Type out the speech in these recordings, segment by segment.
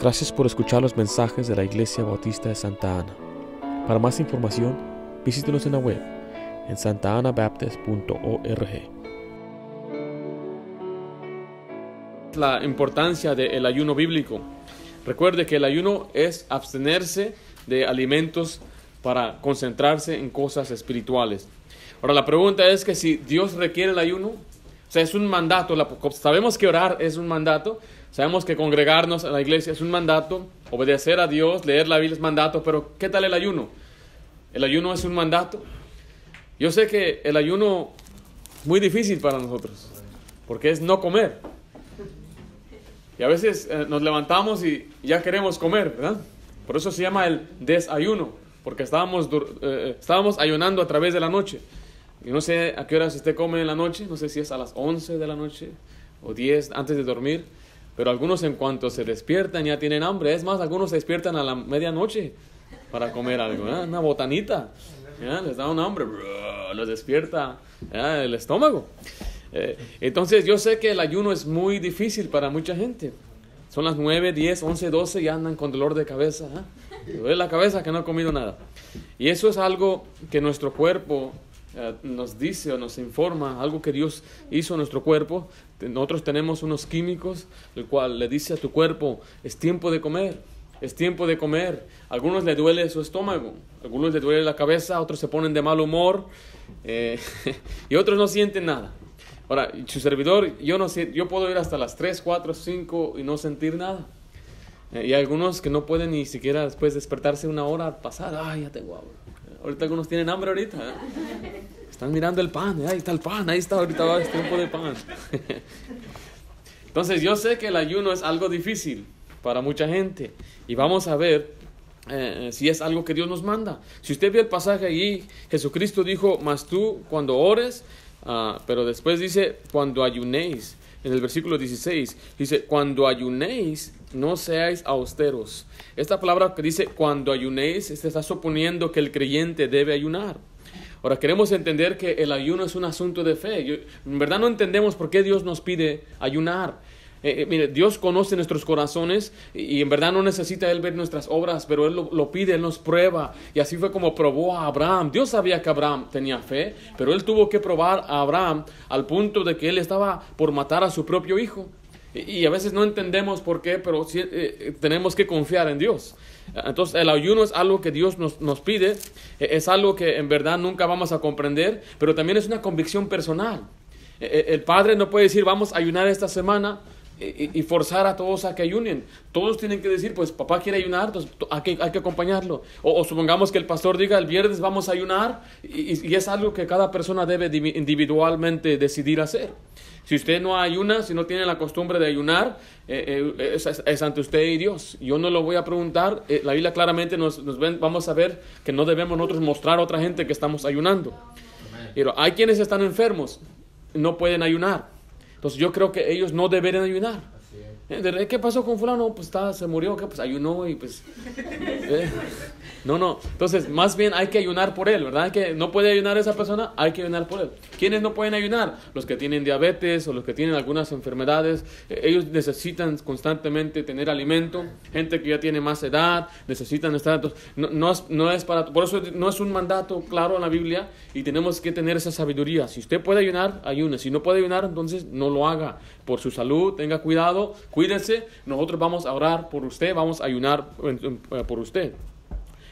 Gracias por escuchar los mensajes de la Iglesia Bautista de Santa Ana. Para más información, visítenos en la web en santaanabaptist.org. La importancia del ayuno bíblico. Recuerde que el ayuno es abstenerse de alimentos para concentrarse en cosas espirituales. Ahora la pregunta es que si Dios requiere el ayuno, o sea, es un mandato, sabemos que orar es un mandato, sabemos que congregarnos a la iglesia es un mandato, obedecer a Dios, leer la Biblia es mandato, pero ¿qué tal el ayuno? ¿El ayuno es un mandato? Yo sé que el ayuno es muy difícil para nosotros, porque es no comer. Y a veces eh, nos levantamos y ya queremos comer, ¿verdad? Por eso se llama el desayuno, porque estábamos, eh, eh, estábamos ayunando a través de la noche. Y no sé a qué horas usted come en la noche, no sé si es a las 11 de la noche o 10 antes de dormir, pero algunos en cuanto se despiertan ya tienen hambre. Es más, algunos se despiertan a la medianoche para comer algo, una botanita. Les da un hambre, los despierta el estómago. Eh, entonces yo sé que el ayuno es muy difícil para mucha gente. Son las 9, 10, 11, 12 y andan con dolor de cabeza. ¿eh? Duele la cabeza que no ha comido nada. Y eso es algo que nuestro cuerpo eh, nos dice o nos informa, algo que Dios hizo en nuestro cuerpo. Nosotros tenemos unos químicos, el cual le dice a tu cuerpo, es tiempo de comer, es tiempo de comer. A algunos le duele su estómago, a algunos le duele la cabeza, otros se ponen de mal humor eh, y otros no sienten nada. Ahora, su servidor, yo, no yo puedo ir hasta las 3, 4, 5 y no sentir nada. Eh, y algunos que no pueden ni siquiera después despertarse una hora pasada. Ay, ya tengo hambre. Ahorita algunos tienen hambre ahorita. ¿eh? Están mirando el pan. Ahí está el pan. Ahí está ahorita va el tiempo de pan. Entonces yo sé que el ayuno es algo difícil para mucha gente. Y vamos a ver eh, si es algo que Dios nos manda. Si usted ve el pasaje ahí, Jesucristo dijo, mas tú cuando ores, Ah, pero después dice, cuando ayunéis, en el versículo 16, dice, cuando ayunéis, no seáis austeros. Esta palabra que dice, cuando ayunéis, se está suponiendo que el creyente debe ayunar. Ahora queremos entender que el ayuno es un asunto de fe. en verdad no entendemos por qué Dios nos pide ayunar. Eh, eh, mire, Dios conoce nuestros corazones y, en verdad no necesita Él ver nuestras obras, pero Él lo, pide, Él nos prueba. Y así fue como probó a Abraham. Dios sabía que Abraham tenía fe, pero Él tuvo que probar a Abraham al punto de que Él estaba por matar a su propio hijo. Y, a veces no entendemos por qué, pero sí, eh, tenemos que confiar en Dios. Entonces el ayuno es algo que Dios nos, nos pide, es algo que en verdad nunca vamos a comprender, pero también es una convicción personal. El padre no puede decir, vamos a ayunar esta semana, y, forzar a todos a que ayunen. Todos tienen que decir, pues papá quiere ayunar, entonces hay que, hay que acompañarlo. O, supongamos que el pastor diga, el viernes vamos a ayunar, y, es algo que cada persona debe individualmente decidir hacer. Si usted no ayuna, si no tiene la costumbre de ayunar, eh, eh, es, ante usted y Dios. Yo no lo voy a preguntar, eh, la Biblia claramente nos, nos ven, vamos a ver que no debemos nosotros mostrar a otra gente que estamos ayunando. Pero hay quienes están enfermos, no pueden ayunar. Entonces yo creo que ellos no deberían ayunar. Eh, ¿Qué pasó con fulano? Pues está, se murió, ¿qué? pues ayunó y pues... Eh. No, no. Entonces, más bien hay que ayunar por él, ¿verdad? Que no puede ayunar esa persona, hay que ayunar por él. ¿Quiénes no pueden ayunar? Los que tienen diabetes o los que tienen algunas enfermedades. Eh, ellos necesitan constantemente tener alimento. Gente que ya tiene más edad, necesitan estar... No, no, es, no es para... Por eso no es un mandato claro en la Biblia y tenemos que tener esa sabiduría. Si usted puede ayunar, ayune. Si no puede ayunar, entonces no lo haga. Por su salud, tenga cuidado, cuídese. Nosotros vamos a orar por usted, vamos a ayunar por usted.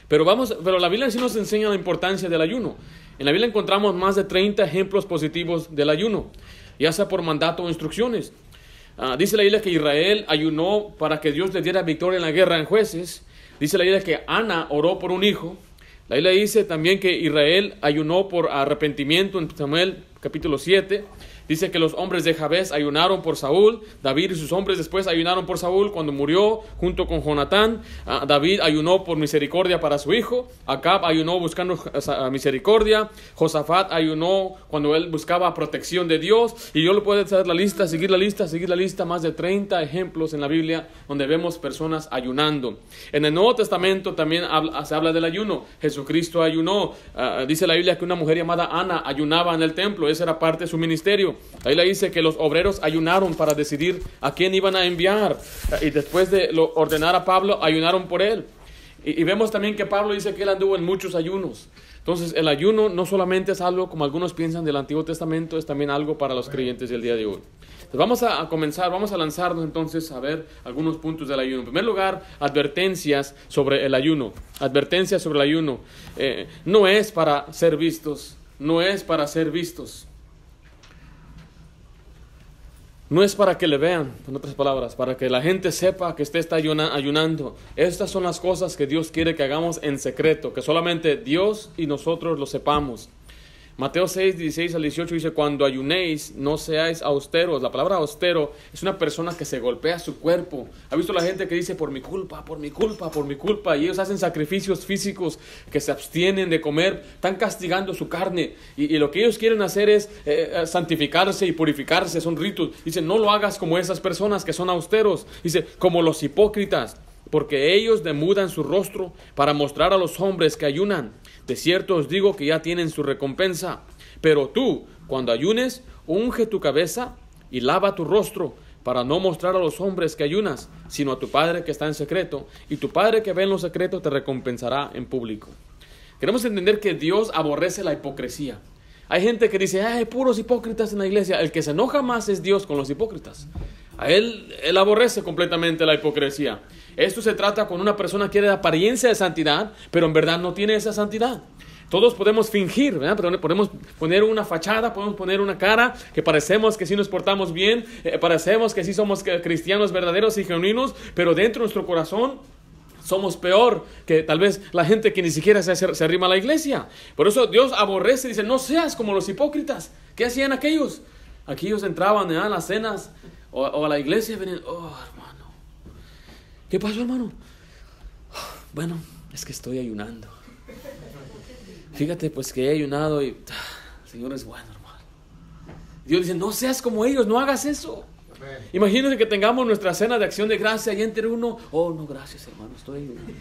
Pero, vamos, pero la Biblia sí nos enseña la importancia del ayuno. En la Biblia encontramos más de 30 ejemplos positivos del ayuno, ya sea por mandato o instrucciones. Ah, dice la Biblia que Israel ayunó para que Dios le diera victoria en la guerra en jueces. Dice la Biblia que Ana oró por un hijo. La Biblia dice también que Israel ayunó por arrepentimiento en Samuel capítulo 7. Dice que los hombres de Jabes ayunaron por Saúl, David y sus hombres después ayunaron por Saúl cuando murió junto con Jonatán. Ah, David ayunó por misericordia para su hijo, Acab ayunó buscando misericordia, Josafat ayunó cuando él buscaba protección de Dios. Y yo lo puedo hacer la lista, seguir la lista, seguir la lista, más de 30 ejemplos en la Biblia donde vemos personas ayunando. En el Nuevo Testamento también se habla del ayuno. Jesucristo ayunó. Ah, dice la Biblia que una mujer llamada Ana ayunaba en el templo, esa era parte de su ministerio. Ahí le dice que los obreros ayunaron para decidir a quién iban a enviar. Y después de ordenar a Pablo, ayunaron por él. Y, vemos también que Pablo dice que él anduvo en muchos ayunos. Entonces, el ayuno no solamente es algo, como algunos piensan, del Antiguo Testamento, es también algo para los creyentes del día de hoy. Vamos a, comenzar, vamos a lanzarnos entonces a ver algunos puntos del ayuno. En primer lugar, advertencias sobre el ayuno. Advertencias sobre el ayuno. Eh, no es para ser vistos, no es para ser vistos. No es para que le vean, en otras palabras, para que la gente sepa que usted está ayunando. Estas son las cosas que Dios quiere que hagamos en secreto, que solamente Dios y nosotros lo sepamos. Mateo 6, 16 al 18 dice, cuando ayunéis, no seáis austeros. La palabra austero es una persona que se golpea su cuerpo. ¿Ha visto la gente que dice, por mi culpa, por mi culpa, por mi culpa? Y ellos hacen sacrificios físicos que se abstienen de comer, están castigando su carne. Y, lo que ellos quieren hacer es eh, eh, santificarse y purificarse, son ritos. Dice, no lo hagas como esas personas que son austeros. Dice, como los hipócritas porque ellos demudan su rostro para mostrar a los hombres que ayunan. De cierto os digo que ya tienen su recompensa. Pero tú, cuando ayunes, unge tu cabeza y lava tu rostro, para no mostrar a los hombres que ayunas, sino a tu Padre que está en secreto, y tu Padre que ve en lo secreto te recompensará en público. Queremos entender que Dios aborrece la hipocresía. Hay gente que dice, hay puros hipócritas en la iglesia. El que se enoja más es Dios con los hipócritas. A él, él aborrece completamente la hipocresía. Esto se trata con una persona que quiere apariencia de santidad, pero en verdad no tiene esa santidad. Todos podemos fingir, ¿verdad? podemos poner una fachada, podemos poner una cara que parecemos que sí nos portamos bien, eh, parecemos que sí somos cristianos verdaderos y genuinos, pero dentro de nuestro corazón somos peor que tal vez la gente que ni siquiera se, se arrima a la iglesia. Por eso Dios aborrece y dice, no seas como los hipócritas. ¿Qué hacían aquellos? Aquellos entraban a las cenas o, a la iglesia y venían, oh, ¿Qué pasó, hermano? Bueno, es que estoy ayunando. Fíjate, pues que he ayunado y ah, el Señor es bueno, hermano. Dios dice, no seas como ellos, no hagas eso. Imagínate que tengamos nuestra cena de acción de gracia y entre uno, oh, no, gracias, hermano, estoy ayunando.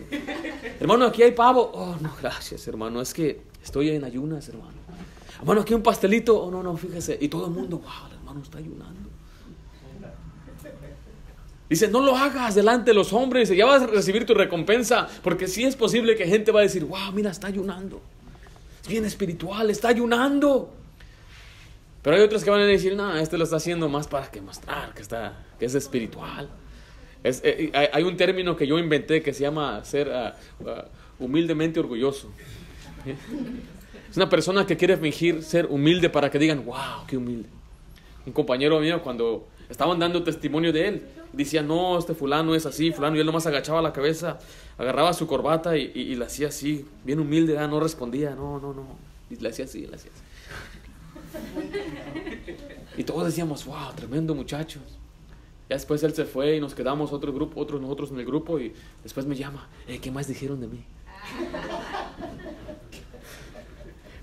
hermano, aquí hay pavo. Oh, no, gracias, hermano, es que estoy en ayunas, hermano. Hermano, aquí un pastelito. Oh, no, no, fíjese. Y todo el mundo, wow, el hermano está ayunando. Dice, no lo hagas delante de los hombres, ya vas a recibir tu recompensa, porque sí es posible que gente va a decir, wow, mira, está ayunando. Es bien espiritual, está ayunando. Pero hay otros que van a decir, no, este lo está haciendo más para que mostrar que, está, que es espiritual. Es, eh, hay un término que yo inventé que se llama ser ah, ah, humildemente orgulloso. Es una persona que quiere fingir ser humilde para que digan, wow, qué humilde. Un compañero mío cuando estaban dando testimonio de él. Decía, no, este fulano es así, fulano. Y él nomás agachaba la cabeza, agarraba su corbata y, y, le hacía así, bien humilde, no respondía, no, no, no. Y le hacía así, le hacía así. Y todos decíamos, wow, tremendo muchacho. Ya después él se fue y nos quedamos otro grupo, otros nosotros en el grupo y después me llama, eh, ¿qué más dijeron de mí?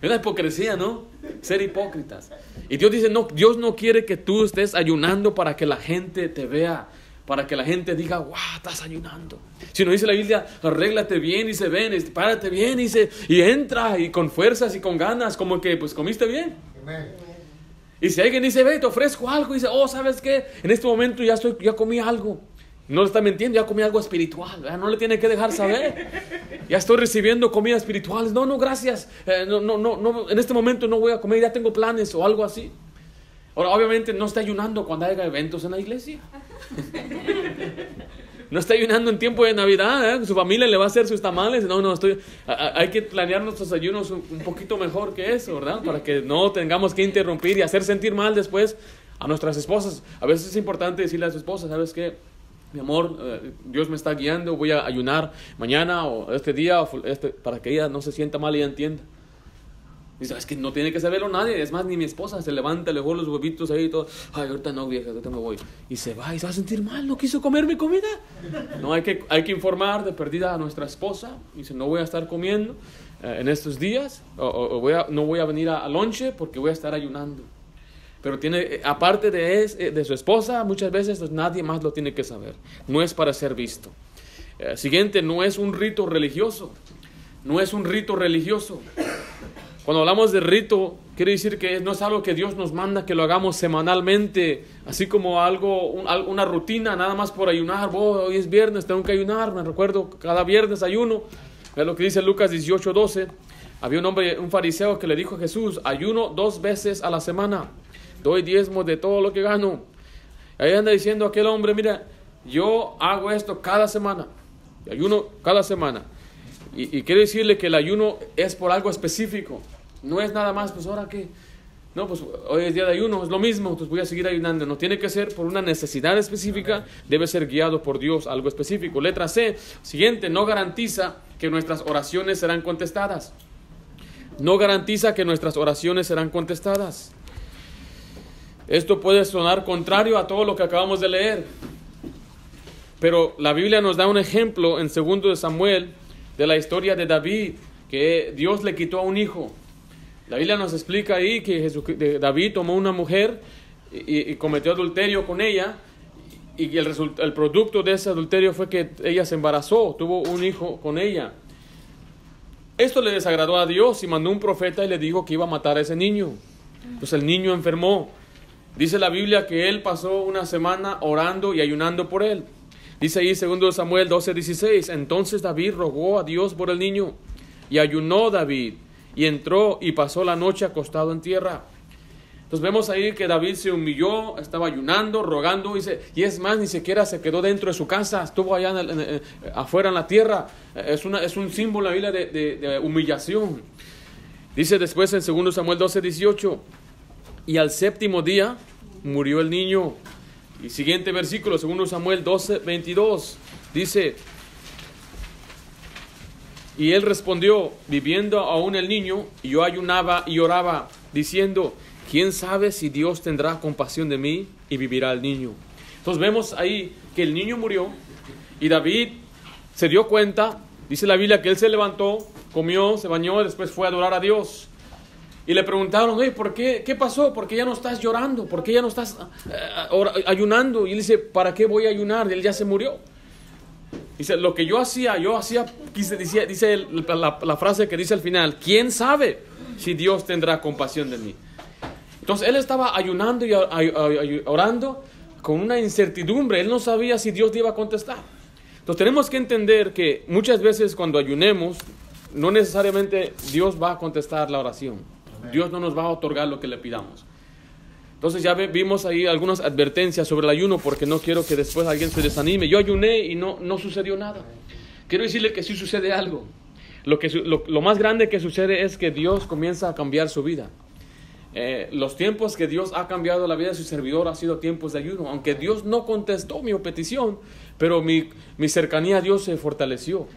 Es la hipocresía, ¿no? Ser hipócritas. Y Dios dice, no, Dios no quiere que tú estés ayunando para que la gente te vea, para que la gente diga, wow, estás ayunando. Si no dice la Biblia, arréglate bien y se ven, párate bien y, se, y entra y con fuerzas y con ganas, como que pues comiste bien. Y si alguien dice, ve, te ofrezco algo, y dice, oh, ¿sabes qué? En este momento ya, estoy, ya comí algo. No está mintiendo, ya comí algo espiritual, no le tiene que dejar saber. Ya estoy recibiendo comida espiritual. No, no, gracias. Eh, no, no, no, en este momento no voy a comer, ya tengo planes o algo así. Ahora, obviamente no está ayunando cuando haya eventos en la iglesia. No está ayunando en tiempo de Navidad, ¿eh? su familia le va a hacer sus tamales. No, no, estoy. hay que planear nuestros ayunos un, un poquito mejor que eso, ¿verdad? Para que no tengamos que interrumpir y hacer sentir mal después a nuestras esposas. A veces es importante decirle a su esposa, ¿sabes qué? Mi amor, eh, Dios me está guiando, voy a ayunar mañana o este día este, para que ella no se sienta mal y entienda. Dice, es que no tiene que saberlo nadie, es más, ni mi esposa se levanta, le juega los huevitos ahí y todo. Ay, ahorita no, vieja, ahorita me voy. Y se va y se va a sentir mal, no quiso comer mi comida. No, hay que, hay que informar de perdida a nuestra esposa. Dice, no voy a estar comiendo eh, en estos días, o, voy a, no voy a venir a, a lonche porque voy a estar ayunando. Pero tiene, eh, aparte de, eh, de su esposa, muchas veces pues, nadie más lo tiene que saber. No es para ser visto. Eh, siguiente, no es un rito religioso. No es un rito religioso. Cuando hablamos de rito, quiere decir que no es algo que Dios nos manda que lo hagamos semanalmente, así como algo, una rutina, nada más por ayunar. Oh, hoy es viernes, tengo que ayunar. Me recuerdo cada viernes ayuno. Ve lo que dice Lucas 18, 12. Había un hombre, un fariseo que le dijo a Jesús, ayuno dos veces a la semana, doy diezmo de todo lo que gano. Ahí anda diciendo aquel hombre, mira, yo hago esto cada semana, ayuno cada semana. Y, quiero decirle que el ayuno es por algo específico. No es nada más, pues ahora qué. No, pues hoy es día de ayuno, es lo mismo, pues voy a seguir ayunando. No tiene que ser por una necesidad específica, debe ser guiado por Dios, algo específico. Letra C, siguiente, no garantiza que nuestras oraciones serán contestadas. No garantiza que nuestras oraciones serán contestadas. Esto puede sonar contrario a todo lo que acabamos de leer. Pero la Biblia nos da un ejemplo en 2 de Samuel de la historia de David, que Dios le quitó a un hijo. La Biblia nos explica ahí que David tomó una mujer y, cometió adulterio con ella y el, el producto de ese adulterio fue que ella se embarazó, tuvo un hijo con ella. Esto le desagradó a Dios y mandó un profeta y le dijo que iba a matar a ese niño. Entonces el niño enfermó. Dice la Biblia que él pasó una semana orando y ayunando por él. Dice ahí 2 Samuel 12, 16. Entonces David rogó a Dios por el niño y ayunó David y entró y pasó la noche acostado en tierra. Entonces vemos ahí que David se humilló, estaba ayunando, rogando, y, es más, ni siquiera se quedó dentro de su casa, estuvo allá afuera en la tierra. Es, es un símbolo la Biblia de, de, humillación. Dice después en 2 Samuel 12, 18, y al séptimo día murió el niño. Y siguiente versículo, 2 Samuel 12, 22, dice, y él respondió, viviendo aún el niño, yo ayunaba y oraba, diciendo, ¿quién sabe si Dios tendrá compasión de mí y vivirá el niño? Entonces vemos ahí que el niño murió y David se dio cuenta, dice la Biblia que él se levantó, comió, se bañó después fue a adorar a Dios. Y le preguntaron, ¿por qué? ¿Qué pasó? ¿Por qué ya no estás llorando? ¿Por qué ya no estás eh, ayunando? Y él dice, ¿para qué voy a ayunar? Él ya se murió. Dice, lo que yo hacía, yo hacía, dice, dice la, frase que dice al final, ¿quién sabe si Dios tendrá compasión de mí? Entonces él estaba ayunando y orando con una incertidumbre, él no sabía si Dios le iba a contestar. Entonces tenemos que entender que muchas veces cuando ayunemos, no necesariamente Dios va a contestar la oración. Dios no nos va a otorgar lo que le pidamos. Entonces ya vimos ahí algunas advertencias sobre el ayuno porque no quiero que después alguien se desanime. Yo ayuné y no, no sucedió nada. Quiero decirle que sí sucede algo. Lo, que, lo, más grande que sucede es que Dios comienza a cambiar su vida. Eh, los tiempos que Dios ha cambiado la vida de su servidor ha sido tiempos de ayuno. Aunque Dios no contestó mi petición, pero mi, mi cercanía a Dios se fortaleció.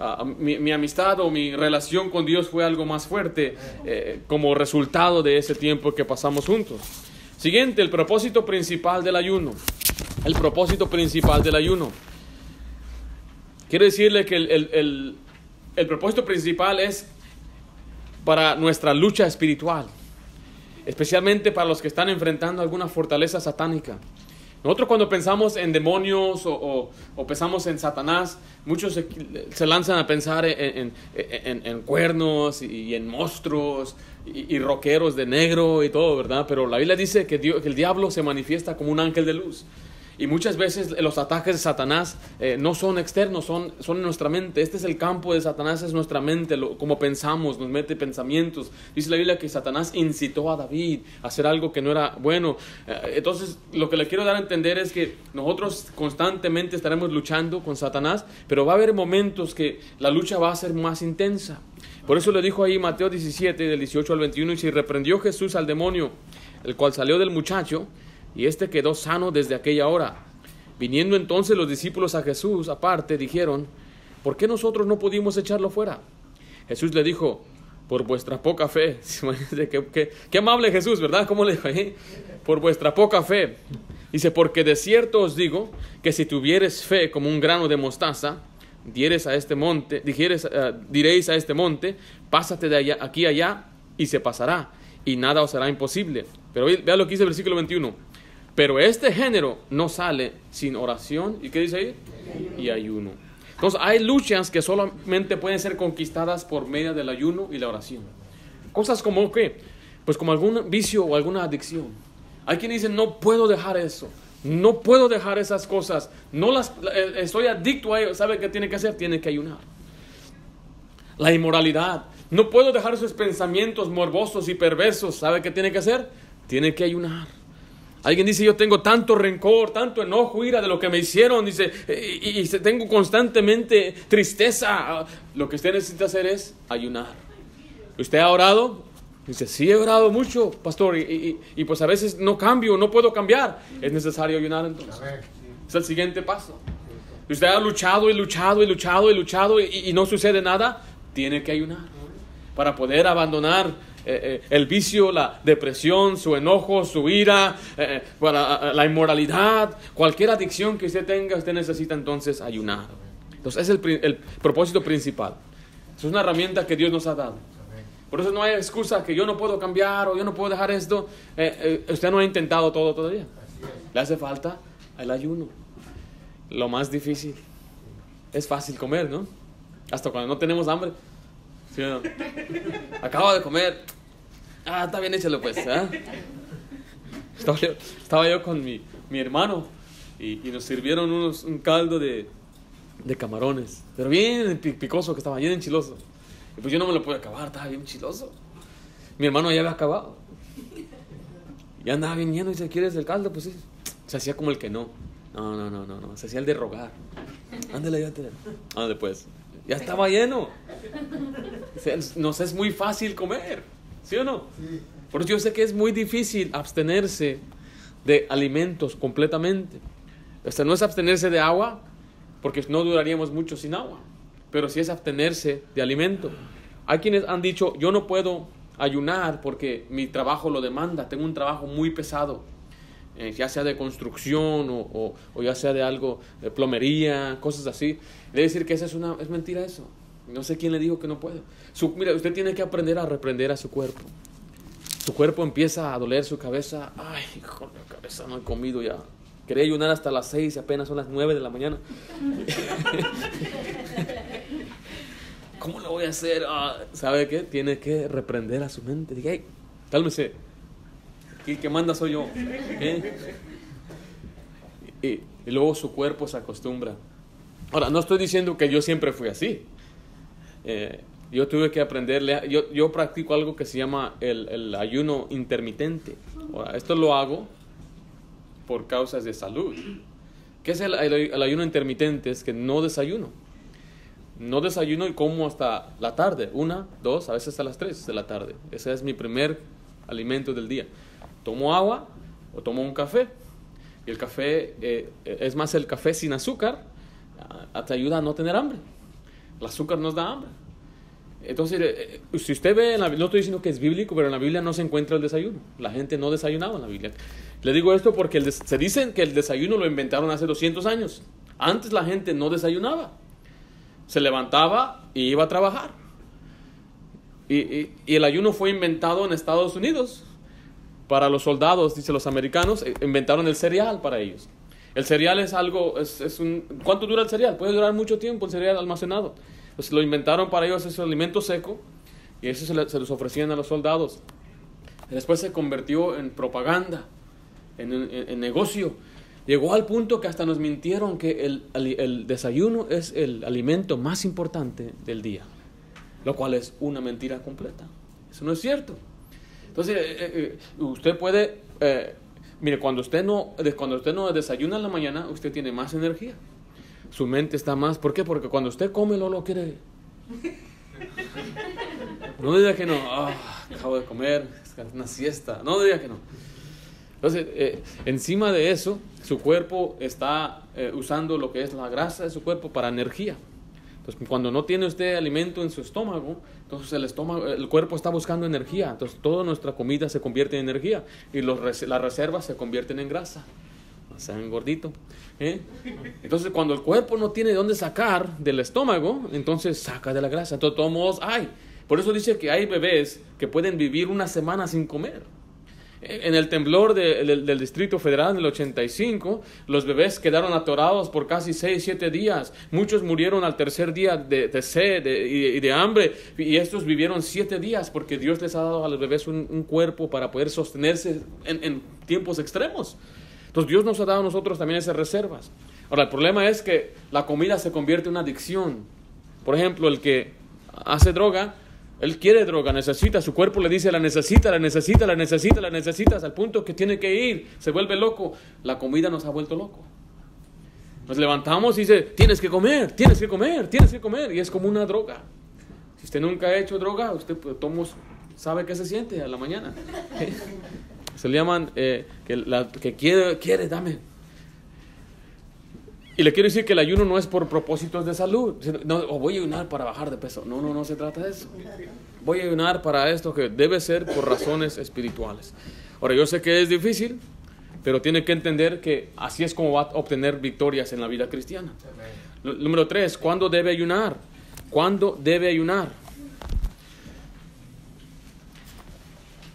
Ah, mi, amistad o mi relación con Dios fue algo más fuerte eh, como resultado de ese tiempo que pasamos juntos. Siguiente, el propósito principal del ayuno. El propósito principal del ayuno. Quiero decirle que el, propósito principal es para nuestra lucha espiritual, especialmente para los que están enfrentando alguna fortaleza satánica. Nosotros cuando pensamos en demonios o, pensamos en Satanás, muchos se, lanzan a pensar en, cuernos y, en monstruos y, roqueros de negro y todo, ¿verdad? Pero la Biblia dice que, el diablo se manifiesta como un ángel de luz. Y muchas veces los ataques de Satanás eh, no son externos, son, son en nuestra mente. Este es el campo de Satanás, es nuestra mente, lo, como pensamos, nos mete pensamientos. Dice la Biblia que Satanás incitó a David a hacer algo que no era bueno. Eh, entonces, lo que le quiero dar a entender es que nosotros constantemente estaremos luchando con Satanás, pero va a haber momentos que la lucha va a ser más intensa. Por eso le dijo ahí Mateo 17, del 18 al 21, y si reprendió Jesús al demonio, el cual salió del muchacho, y éste quedó sano desde aquella hora. Viniendo entonces los discípulos a Jesús aparte, dijeron, ¿por qué nosotros no pudimos echarlo fuera? Jesús le dijo, por vuestra poca fe. qué, amable Jesús, ¿verdad? ¿Cómo le dijo ahí? Por vuestra poca fe. Dice, porque de cierto os digo que si tuvieres fe como un grano de mostaza, dieres a este monte, dijeres, eh, diréis a este monte, pásate de allá, aquí allá, y se pasará, y nada os será imposible. Pero vea lo que dice el versículo 21. Pero este género no sale sin oración. ¿Y qué dice ahí? Y ayuno. Entonces hay luchas que solamente pueden ser conquistadas por medio del ayuno y la oración. Cosas como que pues como algún vicio o alguna adicción. Hay quien dice, no puedo dejar eso, no puedo dejar esas cosas, no las, eh, estoy adicto a ello. ¿Sabe qué tiene que hacer? Tiene que ayunar. La inmoralidad, no puedo dejar esos pensamientos morbosos y perversos. ¿Sabe qué tiene que hacer? Tiene que ayunar. Alguien dice, yo tengo tanto rencor, tanto enojo, ira de lo que me hicieron, dice, y, y tengo constantemente tristeza. Lo que usted necesita hacer es ayunar. ¿Usted ha orado? Dice, sí he orado mucho, pastor, y, y, pues a veces no cambio, no puedo cambiar. Es necesario ayunar entonces. Es el siguiente paso. Usted ha luchado y luchado y luchado y luchado y, no sucede nada. Tiene que ayunar para poder abandonar eh, eh, el vicio, la depresión, su enojo, su ira, eh, para, la inmoralidad, cualquier adicción que usted tenga, usted necesita entonces ayunar. Entonces es el, el propósito principal. Es una herramienta que Dios nos ha dado. Por eso no hay excusa que yo no puedo cambiar o yo no puedo dejar esto. Usted no ha intentado todo todavía. Le hace falta el ayuno. Lo más difícil. Es fácil comer, ¿no? Hasta cuando no tenemos hambre. ¿Sí? Acabo de comer. Ah, está bien, échalo pues. ¿ah? Estaba, yo, con mi, mi hermano y, y, nos sirvieron unos, un caldo de, de camarones. Pero bien picoso que estaba, bien enchiloso. Y pues yo no me lo pude acabar, estaba bien chiloso. Mi hermano ya había acabado. Ya andaba bien y dice, ¿quieres el caldo? Pues sí. Se hacía como el que no. No, no, no, no, no. Se hacía el de rogar. Ándale, ya te. Ándale, pues. Ya estaba lleno. Nos es muy fácil comer. ¿Sí o no? Por eso yo sé que es muy difícil abstenerse de alimentos completamente. Este no es abstenerse de agua, porque no duraríamos mucho sin agua pero si es abstenerse de alimento. Hay quienes han dicho, yo no puedo ayunar porque mi trabajo lo demanda, tengo un trabajo muy pesado, eh, ya sea de construcción o, o, ya sea de algo, de plomería, cosas así. Debe decir que esa es, una, es mentira eso. No sé quién le dijo que no puedo. Su, mira, usted tiene que aprender a reprender a su cuerpo. Su cuerpo empieza a doler su cabeza. Ay, hijo, la cabeza no he comido ya. Quería ayunar hasta las seis y apenas son las nueve de la mañana. ¿Cómo lo voy a hacer? Ah, ¿Sabe qué? Tiene que reprender a su mente. Diga, hey, cálmese. ¿Qué, qué manda soy yo? Y, y, luego su cuerpo se acostumbra. Ahora, no estoy diciendo que yo siempre fui así. Eh, yo tuve que aprenderle. Yo, yo practico algo que se llama el, el ayuno intermitente. Ahora, esto lo hago por causas de salud. ¿Qué es el, el, ayuno intermitente? Es que no desayuno. No desayuno y como hasta la tarde, una, dos, a veces hasta las tres de la tarde. Ese es mi primer alimento del día. Tomo agua o tomo un café. Y el café, eh, es más el café sin azúcar, te ayuda a no tener hambre. El azúcar nos da hambre. Entonces, eh, si usted ve, en la, no estoy diciendo que es bíblico, pero en la Biblia no se encuentra el desayuno. La gente no desayunaba en la Biblia. Le digo esto porque se dicen que el desayuno lo inventaron hace 200 años. Antes la gente no desayunaba. Se levantaba y iba a trabajar. Y, el ayuno fue inventado en Estados Unidos. Para los soldados, dice los americanos, eh, inventaron el cereal para ellos. El cereal es algo, es, es un, ¿cuánto dura el cereal? Puede durar mucho tiempo el cereal almacenado. Pues lo inventaron para ellos ese alimento seco y eso se, les ofrecían a los soldados. Después se convirtió en propaganda, en, negocio. Llegó al punto que hasta nos mintieron que el, el, desayuno es el alimento más importante del día, lo cual es una mentira completa. Eso no es cierto. Entonces, eh, eh, eh, usted puede, mire, cuando usted, no, cuando usted no desayuna en la mañana, usted tiene más energía su mente está más. ¿Por qué? Porque cuando usted come, no lo quiere. No diga que no. Ah, acabo de comer, es una siesta. No diga que no. Entonces, eh, encima de eso, su cuerpo está eh, usando lo que es la grasa de su cuerpo para energía. Entonces, cuando no tiene usted alimento en su estómago, entonces el estómago, el cuerpo está buscando energía. Entonces, toda nuestra comida se convierte en energía y los, las reservas se convierten en grasa. O sea, en gordito. ¿eh? Entonces, cuando el cuerpo no tiene de dónde sacar del estómago, entonces saca de la grasa. Entonces, todos modos hay. Por eso dice que hay bebés que pueden vivir una semana sin comer. En el temblor del Distrito Federal en el 85, los bebés quedaron atorados por casi 6, 7 días. Muchos murieron al tercer día de, sed y, de hambre. Y estos vivieron 7 días porque Dios les ha dado a los bebés un, cuerpo para poder sostenerse en, en tiempos extremos. Entonces Dios nos ha dado a nosotros también esas reservas. Ahora, el problema es que la comida se convierte en una adicción. Por ejemplo, el que hace droga él quiere droga, necesita, su cuerpo le dice la necesita, la necesita, la necesita, la necesita, al punto que tiene que ir, se vuelve loco. La comida nos ha vuelto loco. Nos levantamos y dice, tienes que comer, tienes que comer, tienes que comer. Y es como una droga. Si usted nunca ha hecho droga, usted pues, sabe qué se siente a la mañana. Se le llaman eh, que, la, que quiere, quiere, dame, y le quiero decir que el ayuno no es por propósitos de salud. No, o voy a ayunar para bajar de peso. No, no, no se trata de eso. Voy a ayunar para esto que debe ser por razones espirituales. Ahora, yo sé que es difícil, pero tiene que entender que así es como va a obtener victorias en la vida cristiana. Número tres, ¿cuándo debe ayunar? ¿Cuándo debe ayunar?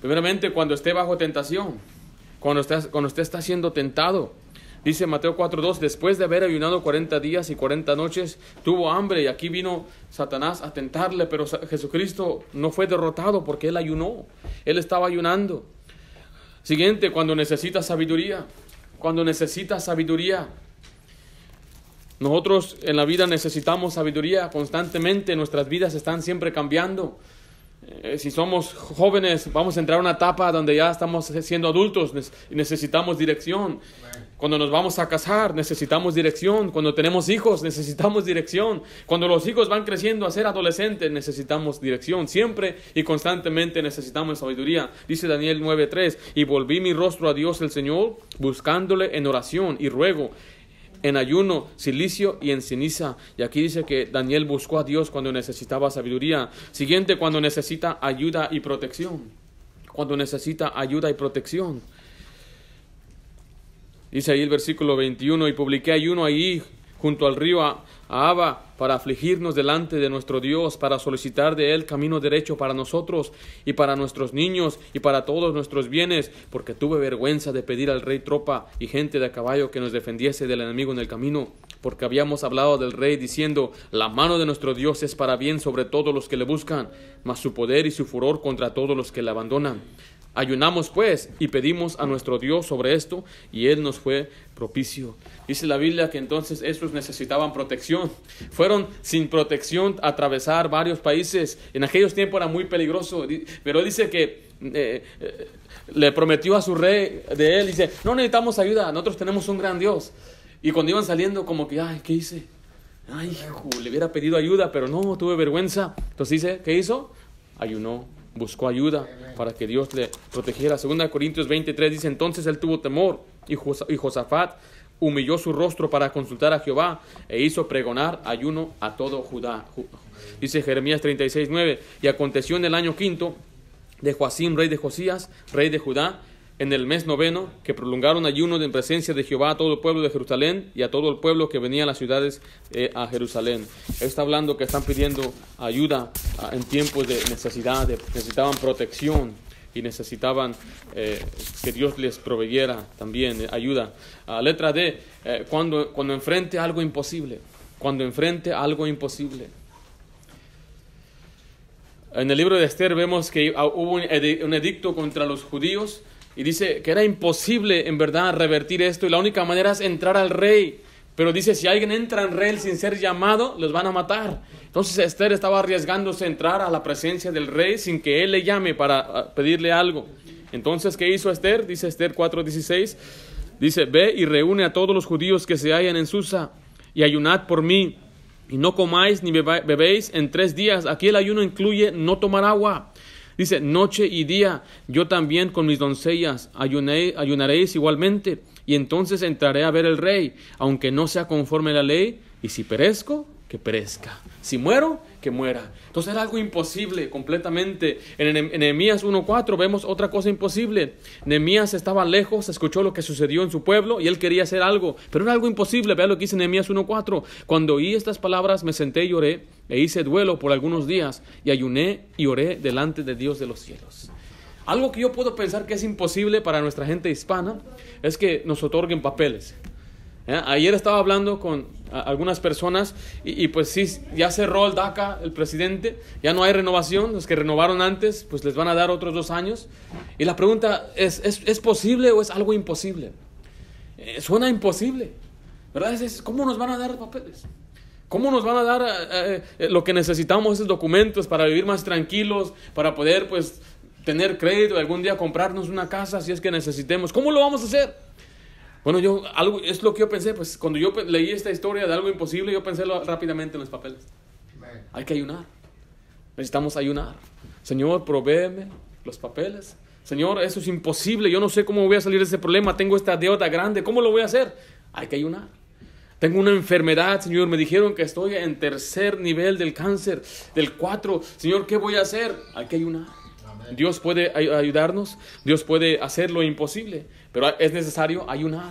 Primeramente, cuando esté bajo tentación, cuando cuando usted está siendo tentado. Dice Mateo 4.2, después de haber ayunado 40 días y 40 noches, tuvo hambre y aquí vino Satanás a tentarle, pero Jesucristo no fue derrotado porque él ayunó, él estaba ayunando. Siguiente, cuando necesita sabiduría, cuando necesita sabiduría. Nosotros en la vida necesitamos sabiduría constantemente, nuestras vidas están siempre cambiando. Eh, si somos jóvenes, vamos a entrar a una etapa donde ya estamos siendo adultos y necesitamos dirección. Cuando nos vamos a casar, necesitamos dirección. Cuando tenemos hijos, necesitamos dirección. Cuando los hijos van creciendo a ser adolescentes, necesitamos dirección. Siempre y constantemente necesitamos sabiduría. Dice Daniel 9:3, y volví mi rostro a Dios el Señor, buscándole en oración y ruego en ayuno, silicio y en ceniza. Y aquí dice que Daniel buscó a Dios cuando necesitaba sabiduría. Siguiente, cuando necesita ayuda y protección. Cuando necesita ayuda y protección. Dice ahí el versículo 21, y publiqué ayuno ahí junto al río Abba para afligirnos delante de nuestro Dios, para solicitar de Él camino derecho para nosotros y para nuestros niños y para todos nuestros bienes, porque tuve vergüenza de pedir al rey tropa y gente de a caballo que nos defendiese del enemigo en el camino, porque habíamos hablado del rey diciendo, la mano de nuestro Dios es para bien sobre todos los que le buscan, mas su poder y su furor contra todos los que le abandonan. Ayunamos pues y pedimos a nuestro Dios sobre esto y Él nos fue propicio. Dice la Biblia que entonces estos necesitaban protección. Fueron sin protección a atravesar varios países. En aquellos tiempos era muy peligroso, pero dice que eh, eh, le prometió a su rey de él, dice, no necesitamos ayuda, nosotros tenemos un gran Dios. Y cuando iban saliendo como que, ay, ¿qué hice? Ay, hijo, le hubiera pedido ayuda, pero no, tuve vergüenza. Entonces dice, ¿qué hizo? Ayunó buscó ayuda para que Dios le protegiera. Segunda Corintios 23 dice, entonces él tuvo temor y, Josafat humilló su rostro para consultar a Jehová e hizo pregonar ayuno a todo Judá. Dice Jeremías 36, 9, y aconteció en el año quinto de Joacim, rey de Josías, rey de Judá, en el mes noveno, que prolongaron ayuno en presencia de Jehová a todo el pueblo de Jerusalén y a todo el pueblo que venía a las ciudades eh, a Jerusalén. está hablando que están pidiendo ayuda ah, en tiempos de necesidad, necesitaban protección y necesitaban eh, que Dios les proveyera también eh, ayuda. Letra D, cuando, cuando enfrente algo imposible, cuando enfrente algo imposible. En el libro de Esther vemos que ah, hubo un edicto contra los judíos y dice que era imposible en verdad revertir esto y la única manera es entrar al rey. Pero dice, si alguien entra en rey sin ser llamado, los van a matar. Entonces Esther estaba arriesgándose a entrar a la presencia del rey sin que él le llame para ah, pedirle algo. Entonces, ¿qué hizo Esther? Dice Esther 4:16. Dice, ve y reúne a todos los judíos que se hallan en Susa y ayunad por mí. Y no comáis ni bebéis en tres días. Aquí el ayuno incluye no tomar agua. Dice, noche y día, yo también con mis doncellas ayunaréis igualmente, y entonces entraré a ver el rey, aunque no sea conforme a la ley, y si perezco, que perezca. Si muero, que muera. Entonces era algo imposible completamente. En Nehemías 1.4 vemos otra cosa imposible. Nehemías estaba lejos, escuchó lo que sucedió en su pueblo y él quería hacer algo, pero era algo imposible. Vea lo que dice Nehemías 1.4. Cuando oí estas palabras me senté y lloré e hice duelo por algunos días y ayuné y oré delante de Dios de los cielos. Algo que yo puedo pensar que es imposible para nuestra gente hispana es que nos otorguen papeles. ¿Eh? Ayer estaba hablando con algunas personas y, pues sí, ya cerró el DACA el presidente, ya no hay renovación, los que renovaron antes pues les van a dar otros dos años. Y la pregunta es, ¿es, posible o es algo imposible? Eh, suena imposible, ¿verdad? Es, ¿Cómo nos van a dar papeles? ¿Cómo nos van a dar eh, lo que necesitamos, esos documentos para vivir más tranquilos, para poder pues tener crédito, algún día comprarnos una casa si es que necesitemos? ¿Cómo lo vamos a hacer? Bueno, yo, algo, es lo que yo pensé, pues cuando yo leí esta historia de algo imposible, yo pensé rápidamente en los papeles. Hay que ayunar. Necesitamos ayunar. Señor, provéeme los papeles. Señor, eso es imposible. Yo no sé cómo voy a salir de ese problema. Tengo esta deuda grande. ¿Cómo lo voy a hacer? Hay que ayunar. Tengo una enfermedad, Señor. Me dijeron que estoy en tercer nivel del cáncer, del 4. Señor, ¿qué voy a hacer? Hay que ayunar. Dios puede ayudarnos. Dios puede hacer lo imposible. Pero es necesario ayunar.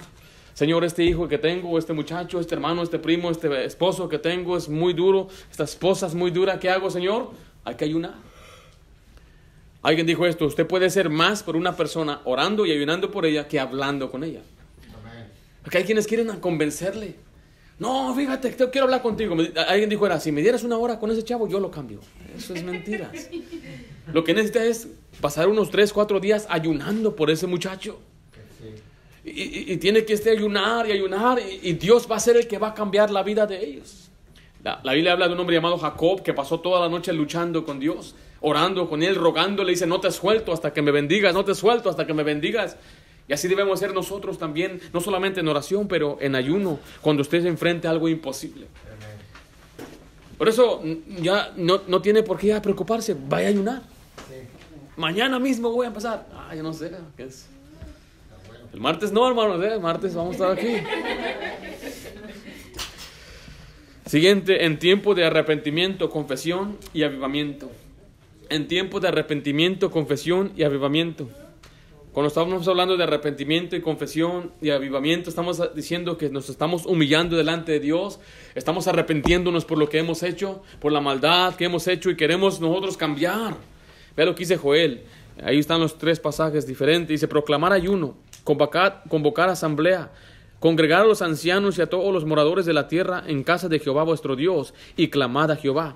Señor, este hijo que tengo, este muchacho, este hermano, este primo, este esposo que tengo es muy duro, esta esposa es muy dura, ¿qué hago, Señor? Hay que ayunar. Alguien dijo esto, usted puede ser más por una persona orando y ayunando por ella que hablando con ella. Porque hay quienes quieren convencerle. No, fíjate, quiero hablar contigo. Alguien dijo, era, si me dieras una hora con ese chavo, yo lo cambio. Eso es mentiras. Lo que necesita es pasar unos tres, cuatro días ayunando por ese muchacho. Y, tiene que este ayunar y ayunar y, Dios va a ser el que va a cambiar la vida de ellos. La, Biblia habla de un hombre llamado Jacob que pasó toda la noche luchando con Dios, orando con él, rogándole, dice, no te suelto hasta que me bendigas, no te suelto hasta que me bendigas. Y así debemos ser nosotros también, no solamente en oración, pero en ayuno, cuando usted se enfrente a algo imposible. Por eso ya no, no tiene por qué preocuparse, vaya a ayunar. Mañana mismo voy a empezar. Ah, yo no sé qué es. El martes no, hermanos, ¿eh? martes vamos a estar aquí. Siguiente, en tiempo de arrepentimiento, confesión y avivamiento. En tiempo de arrepentimiento, confesión y avivamiento. Cuando estamos hablando de arrepentimiento y confesión y avivamiento, estamos diciendo que nos estamos humillando delante de Dios, estamos arrepentiéndonos por lo que hemos hecho, por la maldad que hemos hecho y queremos nosotros cambiar. Vea lo que dice Joel. Ahí están los tres pasajes diferentes. Dice, proclamar ayuno, convocar, asamblea, congregar a los ancianos y a todos los moradores de la tierra en casa de Jehová vuestro Dios, y clamad a Jehová.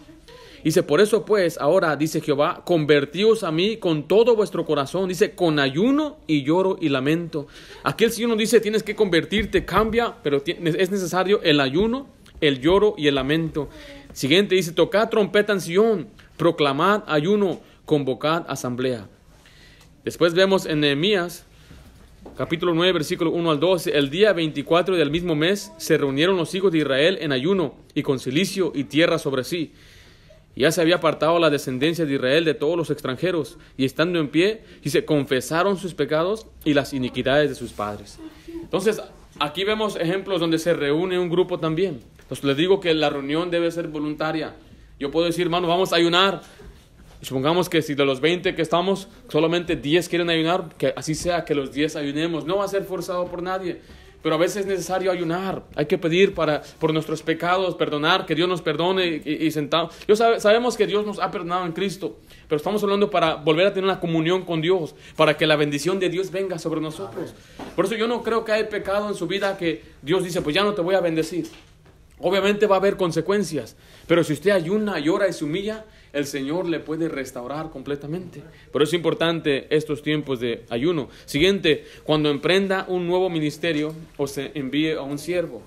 Dice, por eso pues, ahora dice Jehová, convertíos a mí con todo vuestro corazón. Dice, con ayuno y lloro y lamento. Aquí el Señor dice, tienes que convertirte, cambia, pero es necesario el ayuno, el lloro y el lamento. Siguiente dice, tocad trompeta en Sion, proclamad ayuno, convocad asamblea. Después vemos en Nehemías, capítulo 9, versículo 1 al 12, el día 24 del mismo mes se reunieron los hijos de Israel en ayuno y con silicio y tierra sobre sí. Ya se había apartado la descendencia de Israel de todos los extranjeros, y estando en pie, y se confesaron sus pecados y las iniquidades de sus padres. Entonces, aquí vemos ejemplos donde se reúne un grupo también. Les digo que la reunión debe ser voluntaria. Yo puedo decir, hermano, vamos a ayunar supongamos que si de los 20 que estamos, solamente 10 quieren ayunar, que así sea, que los 10 ayunemos. No va a ser forzado por nadie. Pero a veces es necesario ayunar. Hay que pedir para, por nuestros pecados, perdonar, que Dios nos perdone y, y. Yo sabemos que Dios nos ha perdonado en Cristo, pero estamos hablando para volver a tener una comunión con Dios, para que la bendición de Dios venga sobre nosotros. Por eso yo no creo que hay pecado en su vida que Dios dice, pues ya no te voy a bendecir. Obviamente va a haber consecuencias, pero si usted ayuna, llora y se humilla, el Señor le puede restaurar completamente. Por eso es importante estos tiempos de ayuno. Siguiente, cuando emprenda un nuevo ministerio o se envíe a un siervo.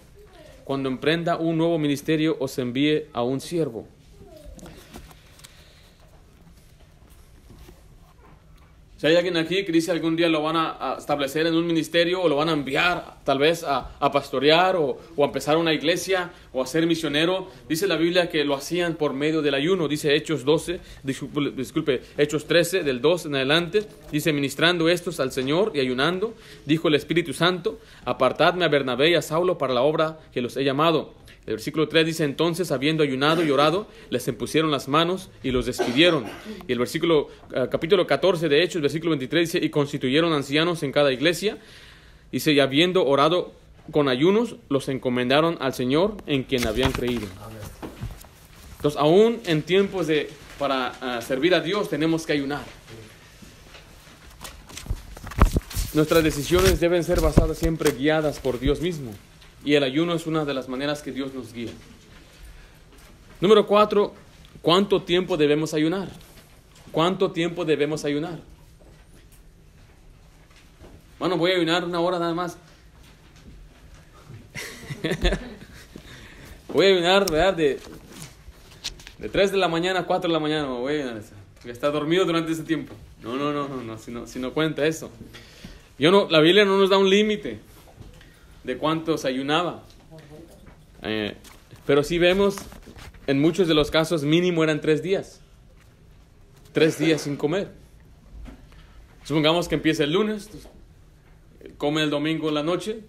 Cuando emprenda un nuevo ministerio o se envíe a un siervo. Si hay alguien aquí que dice algún día lo van a, establecer en un ministerio o lo van a enviar tal vez a, pastorear o, a empezar una iglesia o a ser misionero, dice la Biblia que lo hacían por medio del ayuno. Dice Hechos 12, disculpe, disculpe Hechos 13 del 2 en adelante, dice ministrando estos al Señor y ayunando, dijo el Espíritu Santo, apartadme a Bernabé y a Saulo para la obra que los he llamado. El versículo 3 dice, entonces, habiendo ayunado y orado, les impusieron las manos y los despidieron. Y el versículo, eh, capítulo 14 de Hechos, versículo 23 dice, y constituyeron ancianos en cada iglesia. Dice, y habiendo orado con ayunos, los encomendaron al Señor en quien habían creído. Entonces, aún en tiempos de, para eh, servir a Dios, tenemos que ayunar. nuestras decisiones deben ser basadas siempre guiadas por Dios mismo. Y el ayuno es una de las maneras que Dios nos guía. Número cuatro, ¿cuánto tiempo debemos ayunar? ¿Cuánto tiempo debemos ayunar? Bueno, voy a ayunar una hora nada más. voy a ayunar, ¿verdad? De, de 3 de la mañana a 4 de la mañana. Voy a ayunar. A estar dormido durante ese tiempo. No, no, no, no, no, si no, si no cuenta eso. Yo no, la Biblia no nos da un límite de cuántos ayunaba. Eh, pero sí vemos, en muchos de los casos, mínimo eran tres días. Tres días sin comer. Supongamos que empieza el lunes, come el domingo en la noche,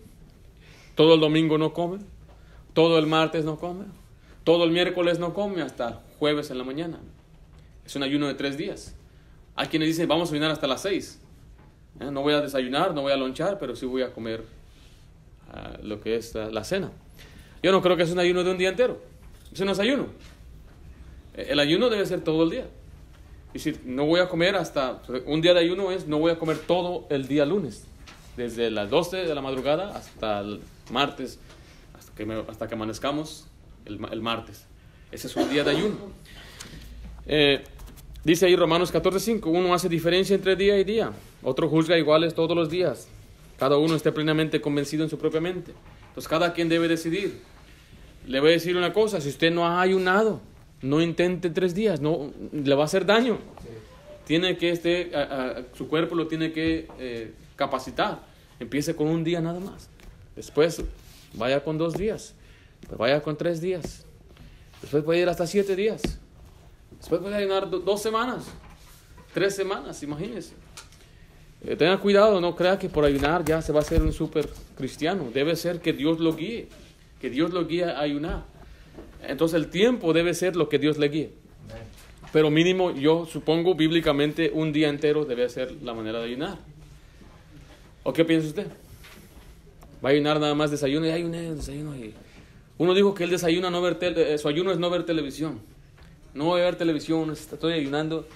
todo el domingo no come, todo el martes no come, todo el miércoles no come hasta jueves en la mañana. Es un ayuno de tres días. Hay quienes dicen, vamos a ayunar hasta las seis. Eh, no voy a desayunar, no voy a lonchar, pero sí voy a comer lo que es la, cena. Yo no creo que es un ayuno de un día entero. Eso no es ayuno. Eh, el ayuno debe ser todo el día. Y si no voy a comer hasta un día de ayuno es no voy a comer todo el día lunes, desde las 12 de la madrugada hasta el martes, hasta que, hasta que amanezcamos el, el, martes. Ese es un día de ayuno. Eh, dice ahí Romanos 14:5, uno hace diferencia entre día y día. Otro juzga iguales todos los días. Cada uno esté plenamente convencido en su propia mente. Entonces cada quien debe decidir. Le voy a decir una cosa, si usted no ha ayunado, no intente tres días, no le va a hacer daño. Tiene que este, su cuerpo lo tiene que eh, capacitar. Empiece con un día nada más. Después vaya con dos días. Vaya con tres días. Después puede ir hasta siete días. Después puede ayunar dos semanas, tres semanas, imagínese. Eh, tenga cuidado, no crea que por ayunar ya se va a ser un super cristiano. Debe ser que Dios lo guíe, que Dios lo guíe a ayunar. Entonces el tiempo debe ser lo que Dios le guíe. Pero mínimo, yo supongo bíblicamente, un día entero debe ser la manera de ayunar. ¿O qué piensa usted? Va a ayunar nada más desayuno y ayuné, desayuno. Y... Uno dijo que el desayuno no ver eh, su ayuno es no ver televisión. No voy a ver televisión, estoy ayunando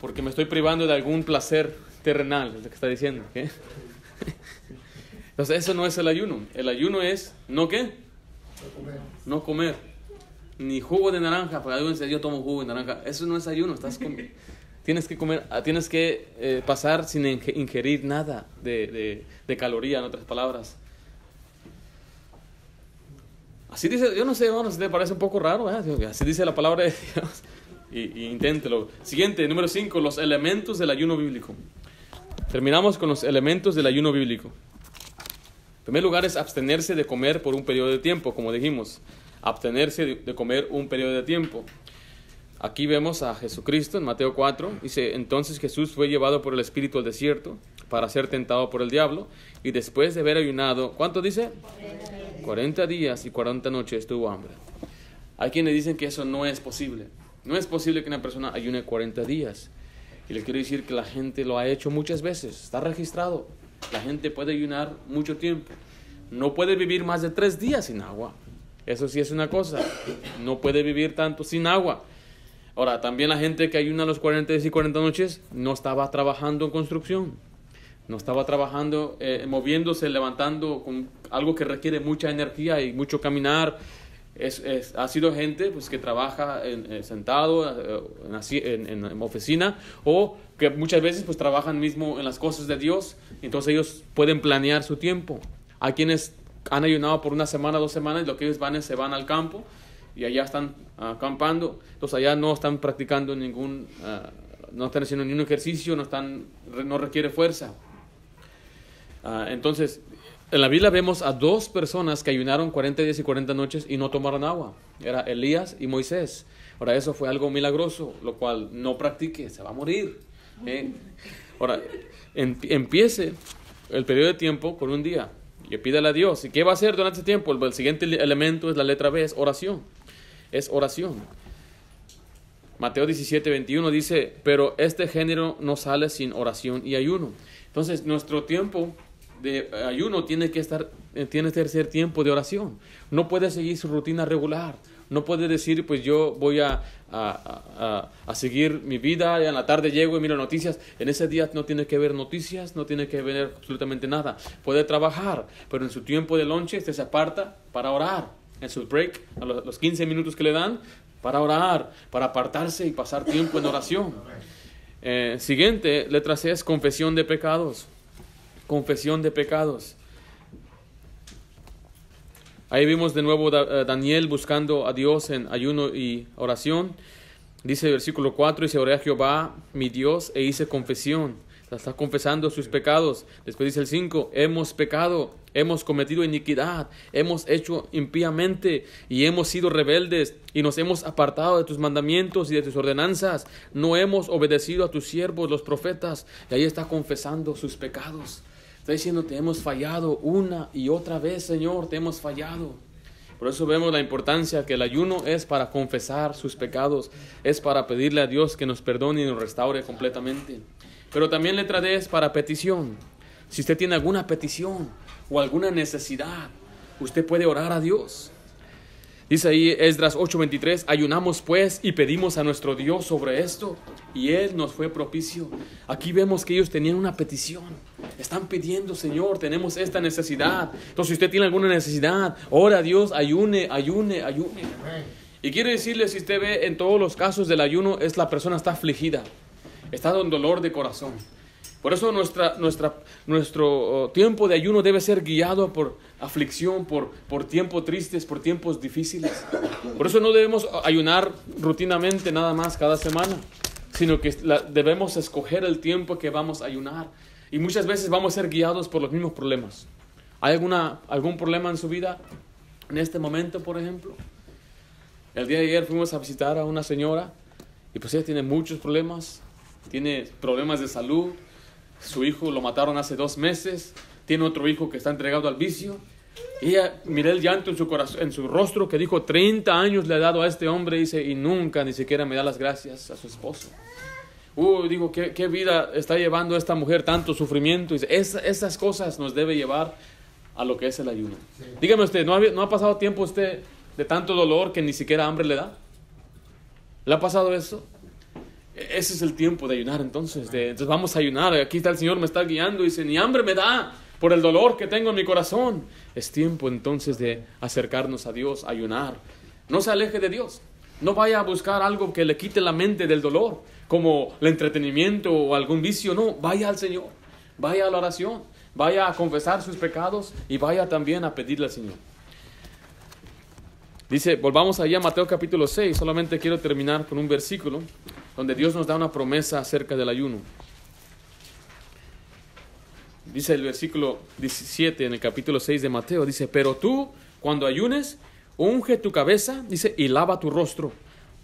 porque me estoy privando de algún placer terrenal, es lo que está diciendo. Entonces, eso no es el ayuno. El ayuno es, ¿no qué? No comer. Ni jugo de naranja, porque alguien dice, yo tomo jugo de naranja. Eso no es ayuno, estás tienes que comer, ah, tienes que eh, pasar sin ingerir nada de, de, caloría, en otras palabras. Así dice, yo no sé, bueno, si te parece un poco raro, así dice la palabra de Dios. Y, y inténtelo. Siguiente, número 5, los elementos del ayuno bíblico. Terminamos con los elementos del ayuno bíblico. En primer lugar es abstenerse de comer por un periodo de tiempo, como dijimos. Abstenerse de comer un periodo de tiempo. Aquí vemos a Jesucristo en Mateo 4. Dice, entonces Jesús fue llevado por el Espíritu al desierto para ser tentado por el diablo. Y después de haber ayunado, ¿cuánto dice? 40 días y 40 noches tuvo hambre. Hay quienes dicen que eso no es posible. No es posible que una persona ayune 40 días. Y le quiero decir que la gente lo ha hecho muchas veces, está registrado. La gente puede ayunar mucho tiempo. No puede vivir más de tres días sin agua. Eso sí es una cosa. No puede vivir tanto sin agua. Ahora, también la gente que ayuna los 40 días y 40 noches no estaba trabajando en construcción. No estaba trabajando, eh, moviéndose, levantando con algo que requiere mucha energía y mucho caminar es, ha sido gente pues, que trabaja en, eh, sentado eh, en, en, oficina o que muchas veces pues trabajan mismo en las cosas de Dios, entonces ellos pueden planear su tiempo. Hay quienes han ayunado por una semana, dos semanas, y lo que ellos van es se van al campo y allá están acampando, entonces allá no están practicando ningún, ah, no están haciendo ningún ejercicio, no, están, no requiere fuerza. Ah, entonces, en la Biblia vemos a dos personas que ayunaron 40 días y 40 noches y no tomaron agua. Era Elías y Moisés. Ahora, eso fue algo milagroso, lo cual no practique, se va a morir. ¿eh? Ahora, empiece el periodo de tiempo con un día y pídale a Dios. ¿Y qué va a hacer durante ese tiempo? El, siguiente elemento es la letra B, es oración. Es oración. Mateo 17, 21 dice, pero este género no sale sin oración y ayuno. Entonces, nuestro tiempo de ayuno tiene que estar, eh, tiene que ser tiempo de oración. No puede seguir su rutina regular. No puede decir, pues yo voy a, a, a, seguir mi vida, y en la tarde llego y miro noticias. En ese día no tiene que ver noticias, no tiene que ver absolutamente nada. Puede trabajar, pero en su tiempo de lonche usted se aparta para orar. En su break, a los 15 minutos que le dan, para orar, para apartarse y pasar tiempo en oración. Eh, siguiente, letra C es confesión de pecados. Confesión de pecados. Ahí vimos de nuevo a eh, Daniel buscando a Dios en ayuno y oración. Dice el versículo 4, dice, oré a Jehová, mi Dios, e hice confesión. Está confesando sus pecados. Después dice el 5, hemos pecado, hemos cometido iniquidad, hemos hecho impíamente y hemos sido rebeldes y nos hemos apartado de tus mandamientos y de tus ordenanzas. No hemos obedecido a tus siervos, los profetas. Y ahí está confesando sus pecados. Está diciendo, te hemos fallado una y otra vez, Señor, te hemos fallado. Por eso vemos la importancia que el ayuno es para confesar sus pecados, es para pedirle a Dios que nos perdone y nos restaure completamente. Pero también letra D es para petición. Si usted tiene alguna petición o alguna necesidad, usted puede orar a Dios. Dice ahí Esdras 8:23, ayunamos pues y pedimos a nuestro Dios sobre esto y Él nos fue propicio. Aquí vemos que ellos tenían una petición. Están pidiendo, Señor, tenemos esta necesidad. Entonces, si usted tiene alguna necesidad, ora a Dios, ayune, ayune, ayune. Y quiero decirle, si usted ve en todos los casos del ayuno, es la persona está afligida, está con dolor de corazón. Por eso nuestra, nuestra, nuestro oh, tiempo de ayuno debe ser guiado por aflicción, por, por tiempos tristes, por tiempos difíciles. Por eso no debemos ayunar rutinamente nada más cada semana, sino que debemos escoger el tiempo que vamos a ayunar. Y muchas veces vamos a ser guiados por los mismos problemas. ¿Hay alguna, algún problema en su vida en este momento, por ejemplo? El día de ayer fuimos a visitar a una señora y pues ella tiene muchos problemas, tiene problemas de salud, su hijo lo mataron hace dos meses, tiene otro hijo que está entregado al vicio. Y ella miré el llanto en su, corazón, en su rostro que dijo, 30 años le ha dado a este hombre, dice, y nunca ni siquiera me da las gracias a su esposo. Uh, digo, ¿qué, qué vida está llevando esta mujer tanto sufrimiento? Dice, esas cosas nos debe llevar a lo que es el ayuno. Dígame usted, ¿no ha, ¿no ha pasado tiempo usted de tanto dolor que ni siquiera hambre le da? ¿Le ha pasado eso? Ese es el tiempo de ayunar entonces. De, entonces vamos a ayunar. Aquí está el Señor, me está guiando y dice, ni hambre me da por el dolor que tengo en mi corazón. Es tiempo entonces de acercarnos a Dios, ayunar. No se aleje de Dios. No vaya a buscar algo que le quite la mente del dolor, como el entretenimiento o algún vicio. No, vaya al Señor. Vaya a la oración. Vaya a confesar sus pecados y vaya también a pedirle al Señor. Dice, volvamos allá a Mateo capítulo 6. Solamente quiero terminar con un versículo donde Dios nos da una promesa acerca del ayuno. Dice el versículo 17 en el capítulo 6 de Mateo, dice, pero tú cuando ayunes, unge tu cabeza, dice, y lava tu rostro.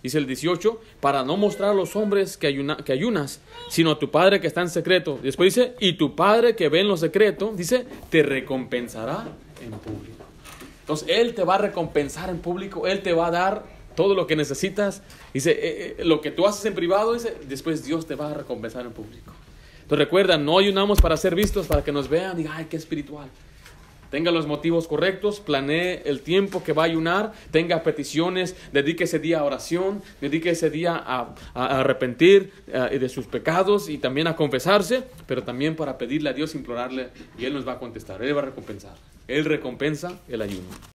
Dice el 18, para no mostrar a los hombres que, que ayunas, sino a tu Padre que está en secreto. Después dice, y tu Padre que ve en lo secreto, dice, te recompensará en público. Entonces, Él te va a recompensar en público, Él te va a dar todo lo que necesitas. Dice, eh, eh, lo que tú haces en privado, dice, después Dios te va a recompensar en público. Entonces recuerda, no ayunamos para ser vistos, para que nos vean y digan, ay, qué espiritual. Tenga los motivos correctos, planee el tiempo que va a ayunar, tenga peticiones, dedique ese día a oración, dedique ese día a, arrepentir eh, de sus pecados y también a confesarse, pero también para pedirle a Dios, implorarle y Él nos va a contestar, Él va a recompensar. Él recompensa el ayuno.